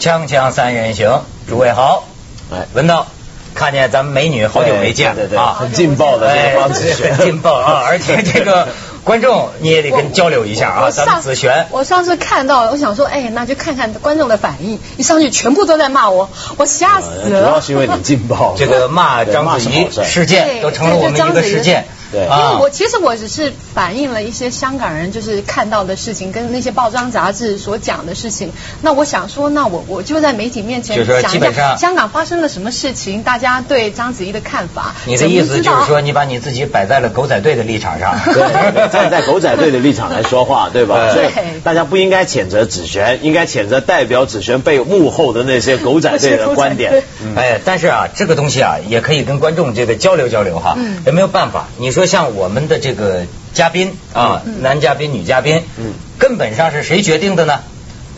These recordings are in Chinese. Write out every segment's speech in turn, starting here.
锵锵三人行，诸位好。哎，文道，看见咱们美女好久没见对对对啊，很劲爆的这个方子璇很劲爆啊！而且这个观众你也得跟交流一下啊，咱们子璇。我上次看到，我想说，哎，那就看看观众的反应。一上去全部都在骂我，我吓死了主要。是因为你劲爆，这个骂对章子怡事事件都成了我们一个事件。对因为啊我，其实我只是反映了一些香港人就是看到的事情，跟那些报章杂志所讲的事情。那我想说，那我我就在媒体面前就是说讲一基本上下香港发生了什么事情，大家对章子怡的看法。你的意思就是说，你把你自己摆在了狗仔队的立场上。对，站在狗仔队的立场来说话，对吧？对所以大家不应该谴责子璇，应该谴责代表子璇被幕后的那些狗仔队的 观点。嗯哎，但是啊，这个东西啊，也可以跟观众这个交流交流哈。嗯也没有办法。你说像我们的这个嘉宾啊，男嘉宾、女嘉宾，嗯根本上是谁决定的呢？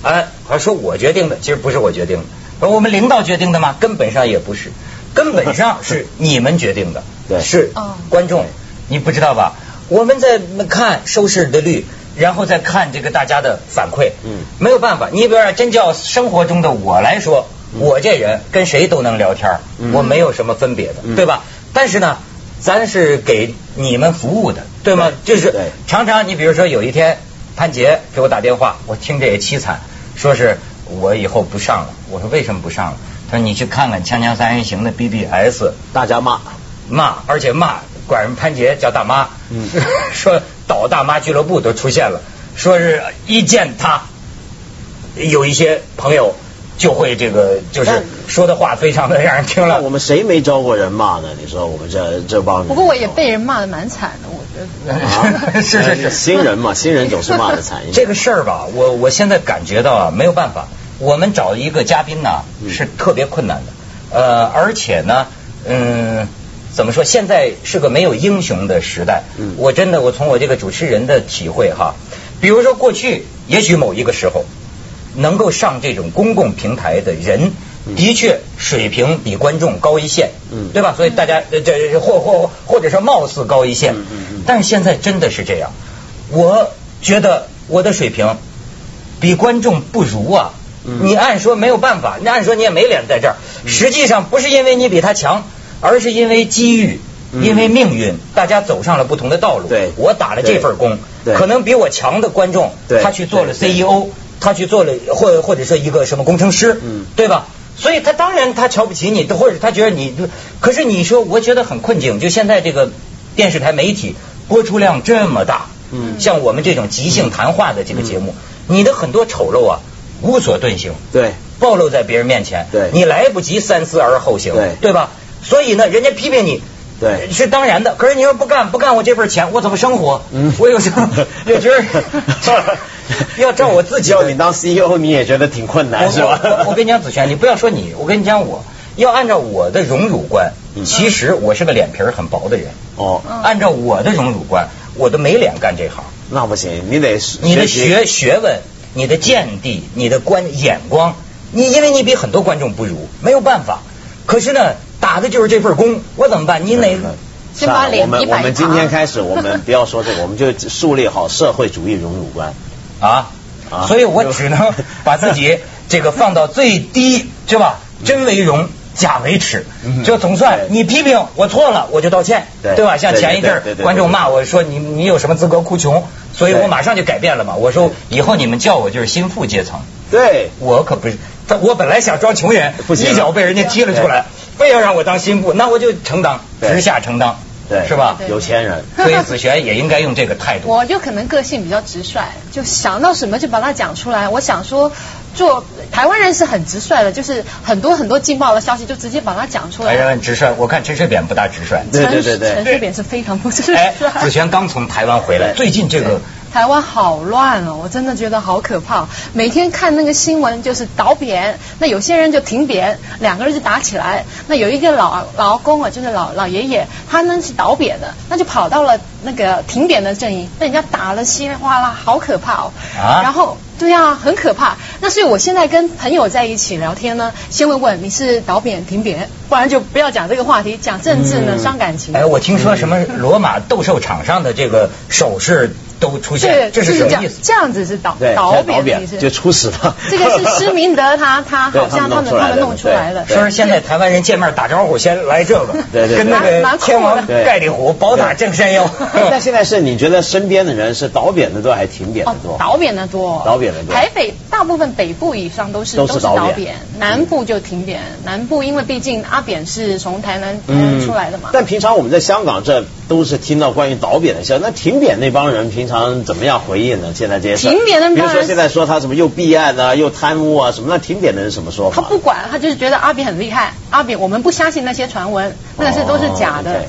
哎，还说我决定的，其实不是我决定的，我们领导决定的吗？根本上也不是，根本上是 你们决定的，对是哦观众，你不知道吧？我们在看收视的率。然后再看这个大家的反馈，嗯没有办法。你比如说，真叫生活中的我来说，我这人跟谁都能聊天我没有什么分别的，嗯对吧？但是呢，咱是给你们服务的，对吗？就是常常你比如说有一天潘杰给我打电话，我听着也凄惨，说是我以后不上了。我说为什么不上了？他说你去看看《锵锵三人行》的 BBS，大家骂，骂，而且骂管人潘杰叫大妈，嗯 说倒大妈俱乐部都出现了，说是一见他，有一些朋友就会这个就是说的话非常的让人听了我们谁没招过人骂呢？你说我们这这帮人。不过我也被人骂的蛮惨的，我觉得。啊 是是是新人嘛，新人总是骂的惨一点。这个事儿吧，我我现在感觉到啊，没有办法，我们找一个嘉宾呢嗯是特别困难的，呃，而且呢，嗯。怎么说？现在是个没有英雄的时代。嗯我真的，我从我这个主持人的体会哈，比如说过去，也许某一个时候，能够上这种公共平台的人，嗯。的确水平比观众高一线，嗯。对吧？所以大家呃这或或或者说貌似高一线，但是现在真的是这样，我觉得我的水平比观众不如啊。嗯。你按说没有办法，你按说你也没脸在这儿。实际上不是因为你比他强，而是因为机遇，嗯。因为命运，大家走上了不同的道路。对。我打了这份工，可能比我强的观众，他去做了 CEO，他去做了或或者说一个什么工程师，嗯对吧？所以他当然他瞧不起你，或者他觉得你，可是你说我觉得很困境，就现在这个电视台媒体播出量这么大，嗯像我们这种即兴谈话的这个节目，你的很多丑陋啊无所遁形，对暴露在别人面前，对你来不及三思而后行，对吧？所以呢，人家批评你。对是当然的。可是你要不干，不干我这份钱，我怎么生活？嗯我有时候 也觉得 要照我自己要你当 CEO，你也觉得挺困难，是吧？我我跟你讲，子璇，你不要说你，我跟你讲我，要按照我的荣辱观，嗯其实我是个脸皮很薄的人。哦，按照我的荣辱观，我都没脸干这行。那不行，你得你的学学问、你的见地、你的观眼光，你因为你比很多观众不如，没有办法。可是呢，打的就是这份工，我怎么办？你哪？先把算了我们我们今天开始，我们不要说这个，我们就树立好社会主义荣辱观。啊啊所以我只能把自己这个放到最低，是吧？真为荣，假为耻嗯，就总算你批评我错了，我就道歉，对吧？像前一阵观众骂我说你你有什么资格哭穷，所以我马上就改变了嘛。我说以后你们叫我就是心腹阶层，对，我可不是。他我本来想装穷人，不行一脚被人家踢了出来，非要让我当心腹，那我就承当，直下承当，对是吧？有钱人。所以子璇也应该用这个态度。我就可能个性比较直率，就想到什么就把它讲出来。我想说，做台湾人是很直率的，就是很多很多劲爆的消息就直接把它讲出台来。湾直率，我看陈水扁不大直率。对对对对陈水扁是非常不直率。哎，子璇刚从台湾回来，最近这个台湾好乱哦，我真的觉得好可怕。每天看那个新闻就是倒扁，那有些人就停扁，两个人就打起来。那有一个老老公啊，就是老老爷爷，他呢是倒扁的，那就跑到了那个停扁的阵营，被人家打了稀里哗啦，好可怕哦。啊然后对啊，很可怕。那所以我现在跟朋友在一起聊天呢，先问问你是倒扁停扁，不然就不要讲这个话题，讲政治呢、嗯伤感情。哎，我听说什么罗马斗兽场上的这个手势都出现，这是什么意思？这样子是导对导导扁的意思，就出死了。这个是施明德他 他好像他们他们弄出来的。说是现在台湾人见面打招呼先来这个，对对，跟那个天王盖地虎宝塔镇山腰。但现在是你觉得身边的人是倒扁的多还是挺扁的多？倒扁的多，倒扁的多。台北大部分北部以上都是都是倒扁，南部就挺扁。南部因为毕竟阿扁是从台南台南出来的嘛。但平常我们在香港这都是听到关于倒扁的消息，那挺扁那帮人平常怎么样回应呢？现在这些事，停扁的，比如说现在说他什么又弊案啊，又贪污啊什么，那停扁的人什么说法？他不管，他就是觉得阿比很厉害。阿比，我们不相信那些传闻，那些都是假的。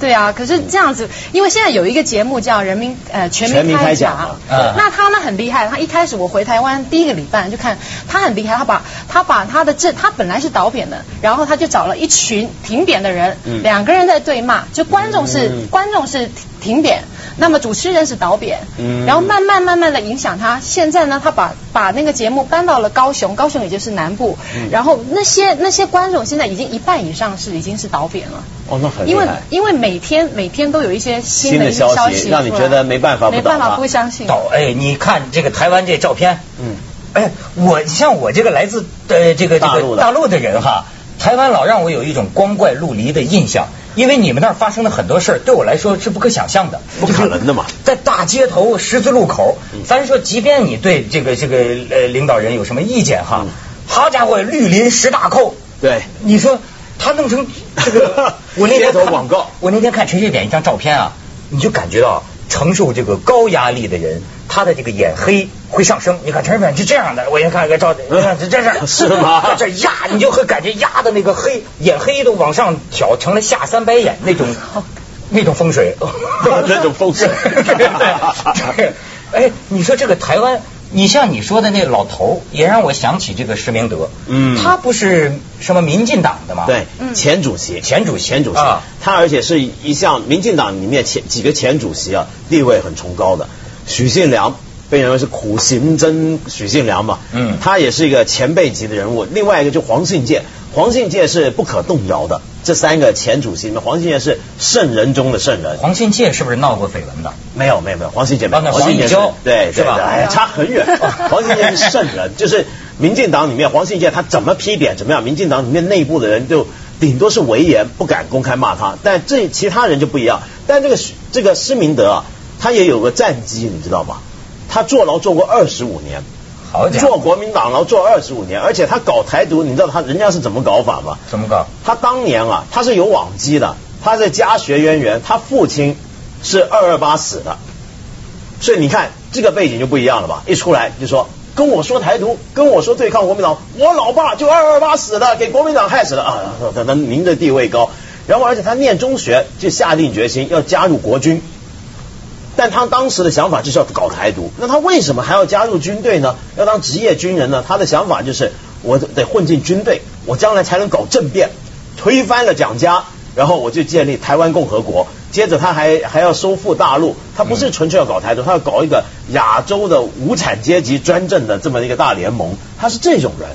对啊，可是这样子，因为现在有一个节目叫《人民呃全民开讲》，那他呢很厉害。他一开始我回台湾第一个礼拜就看他很厉害，他把他把他的这他本来是导扁的，然后他就找了一群挺扁的人，两个人在对骂，就观众是观众是挺扁。那么主持人是导扁，然后慢慢慢慢的影响他。现在呢，他把把那个节目搬到了高雄，高雄也就是南部。然后那些那些观众现在已经一半以上是已经是导扁了。哦，那很因为因为每天每天都有一些新的消息，让你觉得没办法没办法不相信。倒哎，你看这个台湾这照片，嗯，哎，我像我这个来自呃这个这个大陆的。人哈，台湾老让我有一种光怪陆离的印象。因为你们那儿发生的很多事儿，对我来说是不可想象的，不可能的嘛。在大街头、十字路口，咱说，即便你对这个这个呃领导人有什么意见哈，好家伙，绿林十大寇，对，你说他弄成这个，我那天广告，我那天看陈水扁一张照片啊，你就感觉到承受这个高压力的人。他的这个眼黑会上升，你看陈水扁是这样的，我先看一个照，你看这这是是吗？在这压，你就会感觉压的那个黑眼黑都往上挑，成了下三白眼那种那种风水，那种风水。哎，你说这个台湾，你像你说的那个老头，也让我想起这个施明德。嗯，他不是什么民进党的吗？对，前主席，前主席，前主席。他而且是一向民进党里面前几个前主席啊，地位很崇高的。许信良被认为是苦行僧许信良嘛，嗯，他也是一个前辈级的人物。另外一个就黄信介，黄信介是不可动摇的。这三个前主席里面，黄信介是圣人中的圣人。黄信介是不是闹过绯闻的？没有，没有，没有。黄信介没有。黄信介对，是吧？哎，差很远。黄信介是圣人，就是民进党里面黄信介他怎么批贬怎么样，民进党里面内部的人就顶多是微言，不敢公开骂他。但这其他人就不一样。但这个这个施明德啊。他也有个战绩，你知道吗？他坐牢坐过二十五年，好做国民党牢坐二十五年，而且他搞台独，你知道他人家是怎么搞法吗？怎么搞？他当年啊，他是有往基的，他在家学渊源，他父亲是二二八死的，所以你看这个背景就不一样了吧？一出来就说跟我说台独，跟我说对抗国民党，我老爸就二二八死的，给国民党害死了啊！等等，您的地位高，然后而且他念中学就下定决心要加入国军。但他当时的想法就是要搞台独，那他为什么还要加入军队呢？要当职业军人呢？他的想法就是我得混进军队，我将来才能搞政变，推翻了蒋家，然后我就建立台湾共和国。接着他还还要收复大陆，他不是纯粹要搞台独，他要搞一个亚洲的无产阶级专政的这么一个大联盟，他是这种人。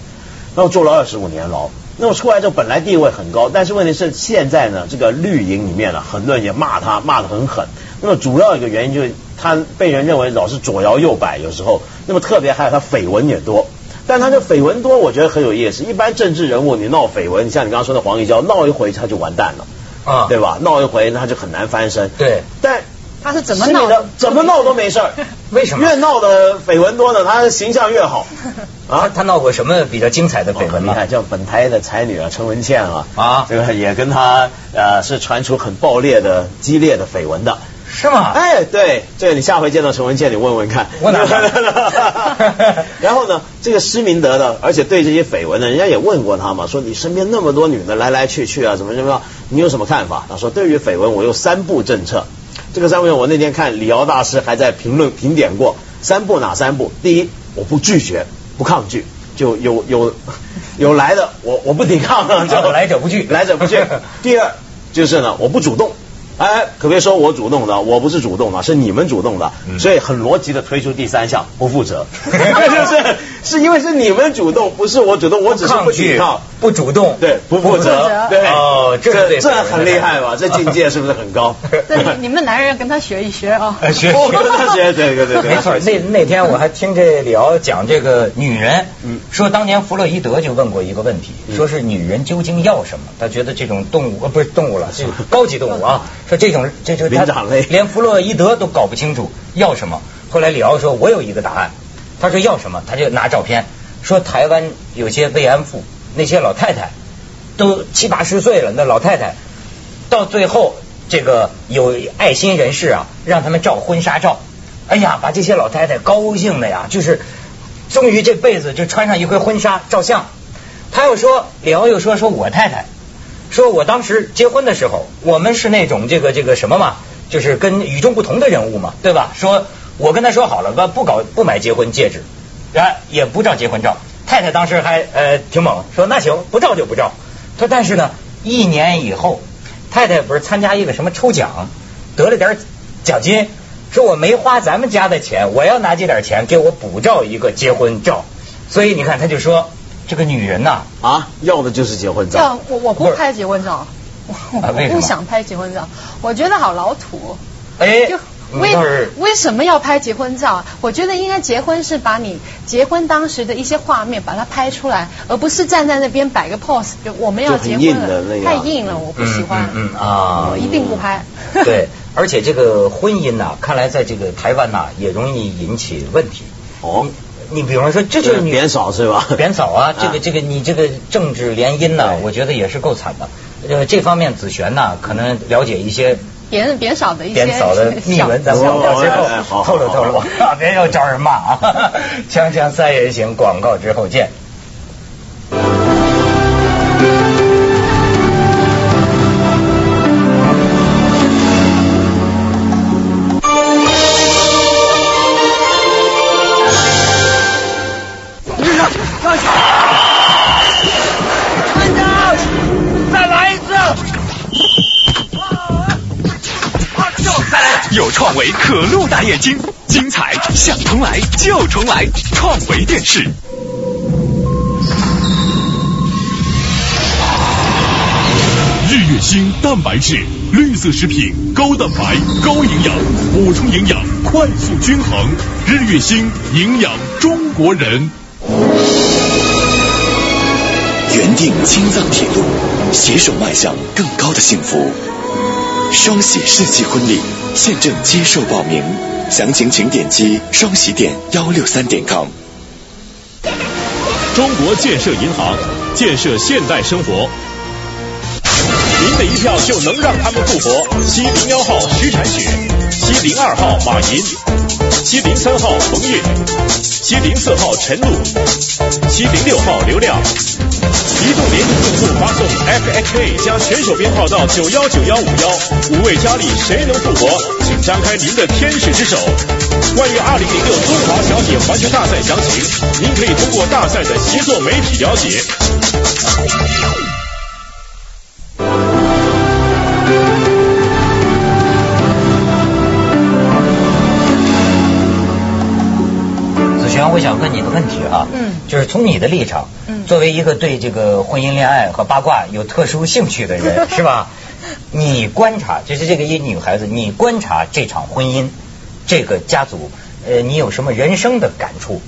然后坐了二十五年牢，那么出来之后本来地位很高，但是问题是现在呢，这个绿营里面呢，很多人也骂他，骂得很狠。那么主要一个原因就是他被人认为老是左摇右摆，有时候那么特别还有他绯闻也多，但他这绯闻多，我觉得很有意思。一般政治人物你闹绯闻，像你刚刚说的黄义交闹一回他就完蛋了啊，对吧？闹一回那他就很难翻身。对，但他是怎么闹的？怎么闹都没事儿，为什么？越闹的绯闻多呢，他形象越好 啊。他闹过什么比较精彩的绯闻？你看，像本台的才女啊，陈文倩啊，啊，这个也跟他呃是传出很爆裂的激烈的绯闻的。是吗？哎，对，这个你下回见到陈文茜，你问问看。问哪 然后呢，这个施明德呢，而且对这些绯闻呢，人家也问过他嘛，说你身边那么多女的来来去去啊，怎么怎么样，你有什么看法？他说，对于绯闻，我有三步政策。这个三步，我那天看李敖大师还在评论评点过。三步哪三步？第一，我不拒绝，不抗拒，就有有有来的，我我不抵抗，叫来者不拒，来者不拒。第二，就是呢，我不主动。哎，可别说我主动的，我不是主动的，是你们主动的，所以很逻辑的推出第三项，不负责，是不是？是因为是你们主动，不是我主动，我只是不抵抗，不主动，对，不负责，对，哦，这这很厉害吧？这境界是不是很高？对，你们男人要跟他学一学啊，学学，对对对，没错。那那天我还听这李敖讲这个女人，嗯，说当年弗洛伊德就问过一个问题，说是女人究竟要什么？他觉得这种动物呃不是动物了，是高级动物啊，说这种这这灵长类，连弗洛伊德都搞不清楚要什么。后来李敖说，我有一个答案，他说要什么，他就拿照片。说台湾有些慰安妇，那些老太太都七八十岁了，那老太太到最后，这个有爱心人士啊，让他们照婚纱照。哎呀，把这些老太太高兴的呀，就是终于这辈子就穿上一回婚纱照相。他又说，李敖又说，说我太太，说我当时结婚的时候，我们是那种这个这个什么嘛，就是跟与众不同的人物嘛，对吧？说我跟他说好了，不不搞不买结婚戒指。然也不照结婚照，太太当时还呃挺猛，说那行不照就不照。说但是呢，一年以后，太太不是参加一个什么抽奖，得了点奖金，说我没花咱们家的钱，我要拿这点钱给我补照一个结婚照。所以你看，他就说这个女人呐啊，要的就是结婚照。要我我不拍结婚照，我不想拍结婚照，我觉得好老土。哎。就为为什么要拍结婚照？我觉得应该结婚是把你结婚当时的一些画面把它拍出来，而不是站在那边摆个 pose。就我们要结婚了，太硬了，我不喜欢。嗯啊，我一定不拍。对，而且这个婚姻呐，看来在这个台湾呐也容易引起问题。哦，你比方说这就是你贬嫂是吧？贬嫂啊，这个这个你这个政治联姻呢，我觉得也是够惨的。呃，这方面子璇呢可能了解一些。贬贬嫂的一些贬少的秘闻，咱们到最后透露透露，别又招人骂啊！锵锵三人行，广告之后见。眼睛，精彩想重来就重来，创维电视。日月星蛋白质，绿色食品，高蛋白，高营养，补充营养，快速均衡。日月星营养中国人。原定青藏铁路，携手迈向更高的幸福。双喜世纪婚礼。现正接受报名，详情请点击双喜点幺六三点 com。中国建设银行，建设现代生活。您的一票就能让他们复活。七零幺号徐产雪，七零二号马银，七零三号冯月，七零四号陈露，七零六号刘亮。移动联通用户发送 F H A 加选手编号到九幺九幺五幺，五位佳丽谁能复活？请张开您的天使之手。关于二零零六中华小姐环球大赛详情，您可以通过大赛的协作媒体了解。从你的立场。作为一个对这个婚姻恋爱和八卦有特殊兴趣的人，是吧？你观察，就是这个一女孩子，你观察这场婚姻，这个家族，呃，你有什么人生的感触？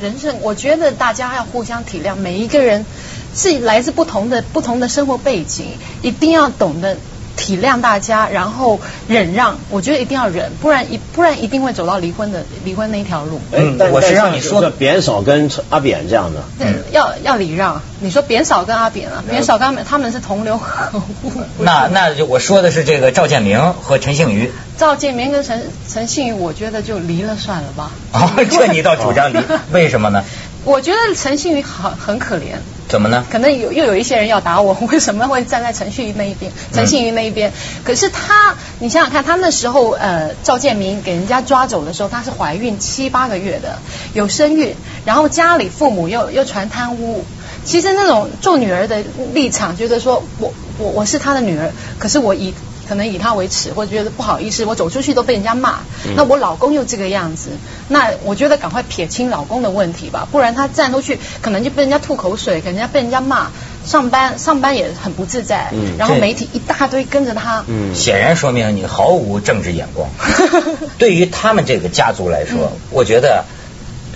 人生，我觉得大家要互相体谅，每一个人是来自不同的不同的生活背景，一定要懂得。体谅大家，然后忍让，我觉得一定要忍，不然一不然一定会走到离婚的离婚那一条路。嗯，我是让你说的扁嫂跟阿扁这样的。嗯，要要礼让。你说扁嫂跟阿扁啊，扁嫂跟他们他们是同流合污。那那就我说的是这个赵建明和陈幸瑜。赵建明跟陈陈幸瑜，我觉得就离了算了吧。啊，这你倒主张离？为什么呢？我觉得陈幸瑜很很可怜。怎么呢？可能有又有一些人要打我，为什么会站在陈旭那一边？陈信云那一边？可是他，你想想看，他那时候呃，赵建明给人家抓走的时候，她是怀孕七八个月的，有身孕，然后家里父母又又传贪污。其实那种做女儿的立场，觉得说我我我是他的女儿，可是我以可能以他为耻，或者觉得不好意思，我走出去都被人家骂。那我老公又这个样子，那我觉得赶快撇清老公的问题吧，不然他站出去可能就被人家吐口水，可能人家被人家骂，上班上班也很不自在。嗯，然后媒体一大堆跟着他。嗯，显然说明你毫无政治眼光。对于他们这个家族来说，我觉得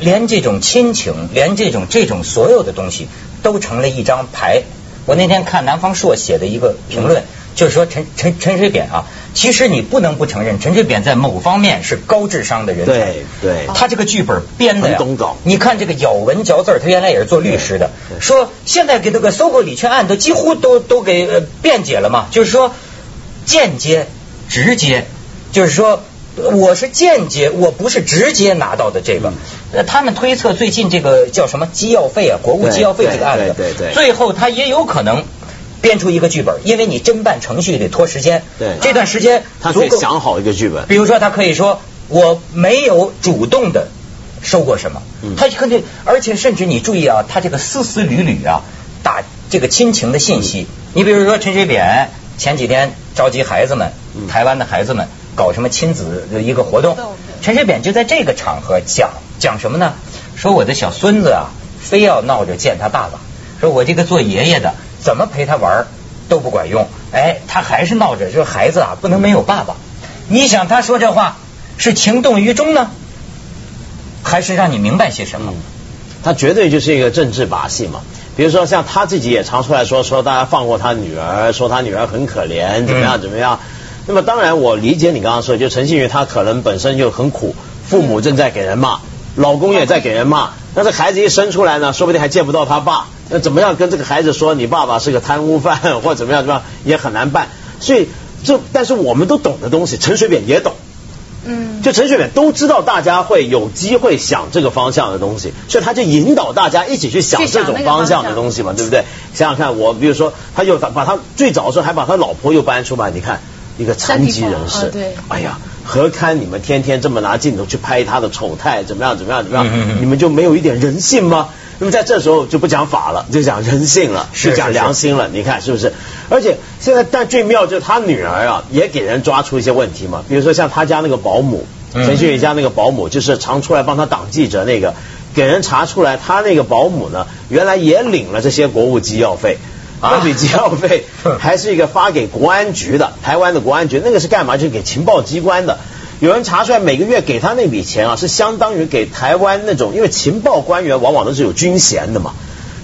连这种亲情，连这种这种所有的东西，都成了一张牌。我那天看南方朔写的一个评论，就是说陈陈陈水扁啊，其实你不能不承认，陈水扁在某方面是高智商的人才。对对，他这个剧本编的呀。你看这个咬文嚼字，他原来也是做律师的，说现在给这个搜狗礼券案都几乎都都给辩解了嘛，就是说间接、直接，就是说。我是间接，我不是直接拿到的这个。呃，他们推测最近这个叫什么机要费啊，国务机要费这个案子，对对。最后他也有可能编出一个剧本，因为你侦办程序得拖时间。对。这段时间他可以想好一个剧本。比如说，他可以说我没有主动的收过什么，他肯定，而且甚至你注意啊，他这个丝丝缕缕啊，打这个亲情的信息。你比如说陈水扁前几天召集孩子们，台湾的孩子们。搞什么亲子的一个活动？陈水扁就在这个场合讲讲什么呢？说我的小孙子啊，非要闹着见他爸爸，说我这个做爷爷的怎么陪他玩都不管用，哎，他还是闹着说孩子啊不能没有爸爸。你想他说这话是情动于衷呢，还是让你明白些什么？他绝对就是一个政治把戏嘛。比如说像他自己也常出来说说大家放过他女儿，说他女儿很可怜，怎么样怎么样。那么当然，我理解你刚刚说，就陈信宇他可能本身就很苦，父母正在给人骂，老公也在给人骂，但是孩子一生出来呢，说不定还见不到他爸，那怎么样跟这个孩子说你爸爸是个贪污犯或怎么样怎么样也很难办。所以这但是我们都懂的东西，陈水扁也懂，嗯，就陈水扁都知道大家会有机会想这个方向的东西，所以他就引导大家一起去想这种方向的东西嘛，对不对？想想看，我比如说他又把他最早的时候还把他老婆又搬出来，你看。一个残疾人士，对，哎呀，何堪你们天天这么拿镜头去拍他的丑态，怎么样，怎么样，怎么样？你们就没有一点人性吗？那么在这时候就不讲法了，就讲人性了，就讲良心了。你看是不是？而且现在但最妙就是他女儿啊，也给人抓出一些问题嘛。比如说像他家那个保姆，陈旭宇家那个保姆，就是常出来帮他挡记者那个，给人查出来，他那个保姆呢，原来也领了这些国务机要费。那笔机要费 还是一个发给国安局的，台湾的国安局，那个是干嘛？就是给情报机关的。有人查出来，每个月给他那笔钱啊，是相当于给台湾那种，因为情报官员往往都是有军衔的嘛，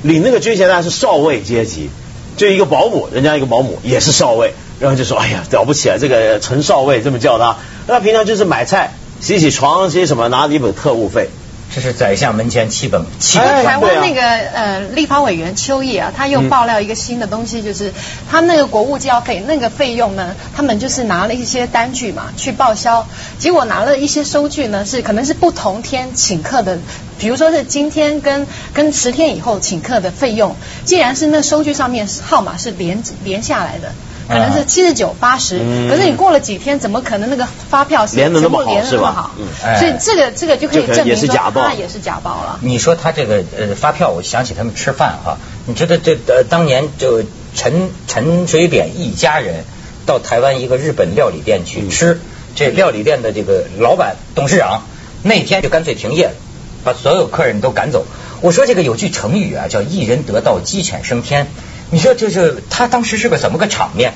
领那个军衔呢是少尉阶级，就一个保姆，人家一个保姆也是少尉，然后就说，哎呀，了不起啊，这个陈少尉这么叫他，那平常就是买菜、洗洗床、洗什么，拿了一本特务费。这是宰相门前七本七本。台湾那个呃立法委员邱毅啊，他又爆料一个新的东西，就是他那个国务交费那个费用呢，他们就是拿了一些单据嘛去报销，结果拿了一些收据呢，是可能是不同天请客的，比如说是今天跟跟十天以后请客的费用，既然是那收据上面号码是连连下来的。可能是七十九八十，可是你过了几天，怎么可能那个发票是连的那么好是吧？所以这个这个就可以证明说那也是假报了。你说他这个呃发票，我想起他们吃饭哈，你知道这呃当年就陈陈水扁一家人到台湾一个日本料理店去吃，这料理店的这个老板董事长那天就干脆停业，把所有客人都赶走。我说这个有句成语啊，叫一人得道鸡犬升天。你说这是他当时是个怎么个场面？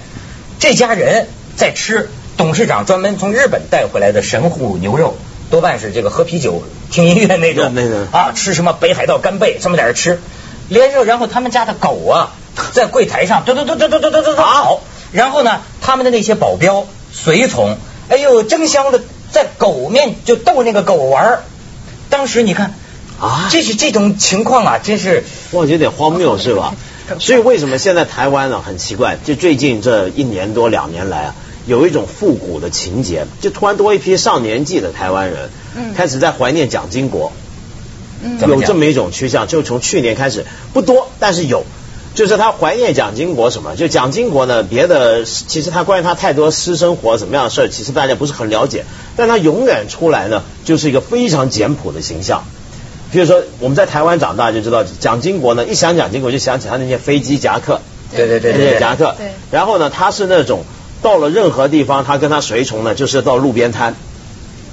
这家人在吃董事长专门从日本带回来的神户牛肉，多半是这个喝啤酒听音乐那种。啊，吃什么北海道干贝，这么在这吃，连着然后他们家的狗啊，在柜台上嘟嘟嘟嘟嘟嘟嘟嘟跑，然后呢，他们的那些保镖随从，哎呦争相的在狗面就逗那个狗玩当时你看啊，这是这种情况啊，真是我觉得有点荒谬是吧？所以为什么现在台湾呢很奇怪？就最近这一年多两年来啊，有一种复古的情节，就突然多一批上年纪的台湾人，开始在怀念蒋经国，有这么一种趋向。就从去年开始，不多，但是有，就是他怀念蒋经国什么？就蒋经国呢，别的其实他关于他太多私生活怎么样的事儿，其实大家不是很了解，但他永远出来呢，就是一个非常简朴的形象。比如说，我们在台湾长大就知道，蒋经国呢，一想蒋经国就想起他那些飞机夹克，对对对，那些夹克。对。然后呢，他是那种到了任何地方，他跟他随从呢，就是到路边摊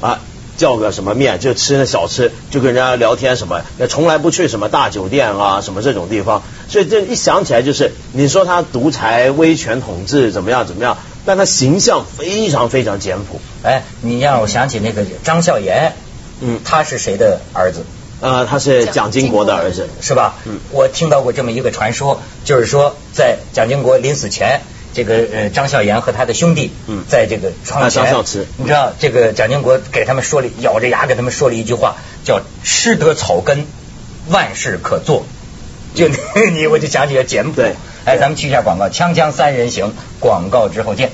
啊。叫个什么面就吃那小吃，就跟人家聊天什么，也从来不去什么大酒店啊什么这种地方。所以这一想起来就是，你说他独裁威权统治怎么样怎么样，但他形象非常非常简朴。哎，你让我想起那个张孝言，嗯，他是谁的儿子？呃，他是蒋经国的儿子，是吧？嗯，我听到过这么一个传说，就是说在蒋经国临死前。这个呃，张孝言和他的兄弟，嗯，在这个窗前，你知道这个蒋经国给他们说了，咬着牙给他们说了一句话，叫“吃得草根，万事可做”。就你，我就想起了简朴。哎，咱们去一下广告，《锵锵三人行》广告之后见。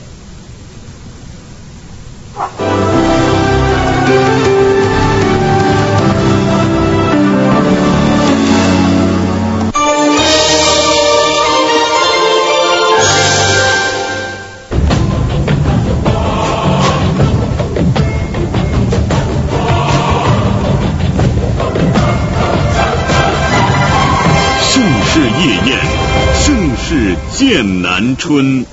剑南春，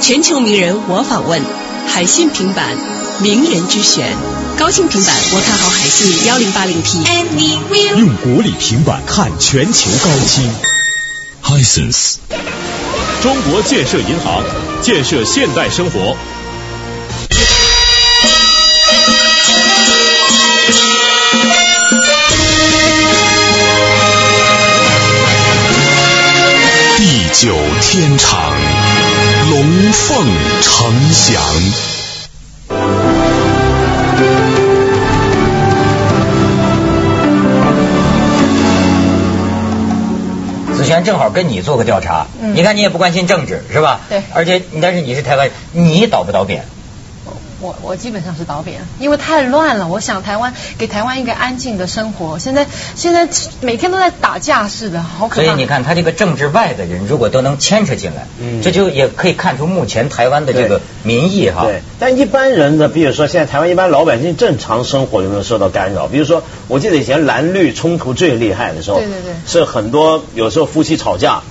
全球名人我访问，海信平板名人之选，高清平板我看好海信幺零八零 P。用国礼平板看全球高清，Hisense。中国建设银行，建设现代生活。九天长，龙凤呈祥。子璇正好跟你做个调查，你看你也不关心政治是吧？对。而且，但是你是台湾，你倒不倒扁？我我基本上是倒扁，因为太乱了。我想台湾给台湾一个安静的生活，现在现在每天都在打架似的，好可怕。所以你看，他这个政治外的人如果都能牵扯进来，嗯，这就也可以看出目前台湾的这个民意哈。对，但一般人呢，比如说现在台湾一般老百姓正常生活有没有受到干扰？比如说，我记得以前蓝绿冲突最厉害的时候，对对对，是很多有时候夫妻吵架。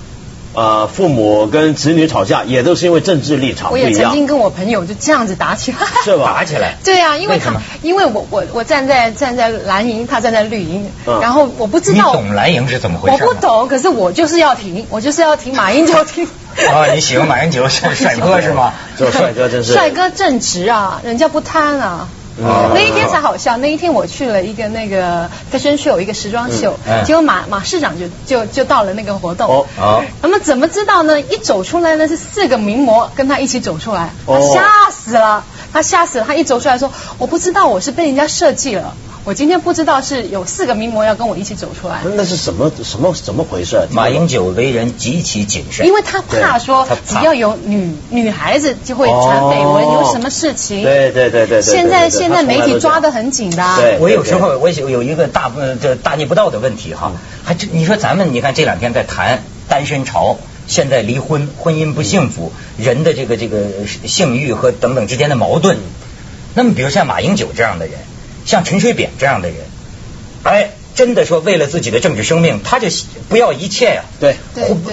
呃，父母跟子女吵架也都是因为政治立场不一样。我也曾经跟我朋友就这样子打起来，是吧？打起来。对啊，因为他，因为我我我站在站在蓝营，他站在绿营，然后我不知道。你懂蓝营是怎么回事？我不懂，可是我就是要停，我就是要停，马英九停。啊，你喜欢马英九帅帅哥是吗？这帅哥真是。帅哥正直啊，人家不贪啊。那一天才好笑。那一天我去了一个那个 fashion show，一个时装秀，结果马马市长就就就到了那个活动。哦，那么怎么知道呢？一走出来呢，是四个名模跟他一起走出来，他吓死了，他吓死了。他一走出来说：“我不知道我是被人家设计了。”我今天不知道是有四个名模要跟我一起走出来，那是什么什么怎么回事？马英九为人极其谨慎，因为他怕说只要有女女孩子就会传绯闻，有什么事情？对对对对。现在现在媒体抓得很紧的。我有时候我有有一个大部这大逆不道的问题哈，还这你说咱们你看这两天在谈单身潮，现在离婚婚姻不幸福，人的这个这个性欲和等等之间的矛盾，那么比如像马英九这样的人。像陈水扁这样的人，哎，真的说为了自己的政治生命，他就不要一切呀。对，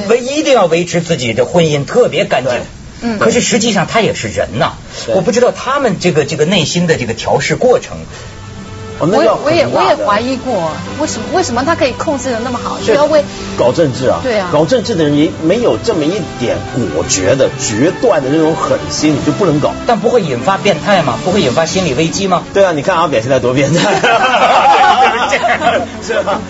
维一定要维持自己的婚姻特别干净。嗯。可是实际上他也是人呐，我不知道他们这个这个内心的这个调试过程。我我也我也怀疑过，为什么为什么他可以控制的那么好？需要为搞政治啊？对啊，搞政治的人也没有这么一点果决的、决断的那种狠心，你就不能搞。但不会引发变态吗？不会引发心理危机吗？对啊，你看阿扁现在多变态，是吧？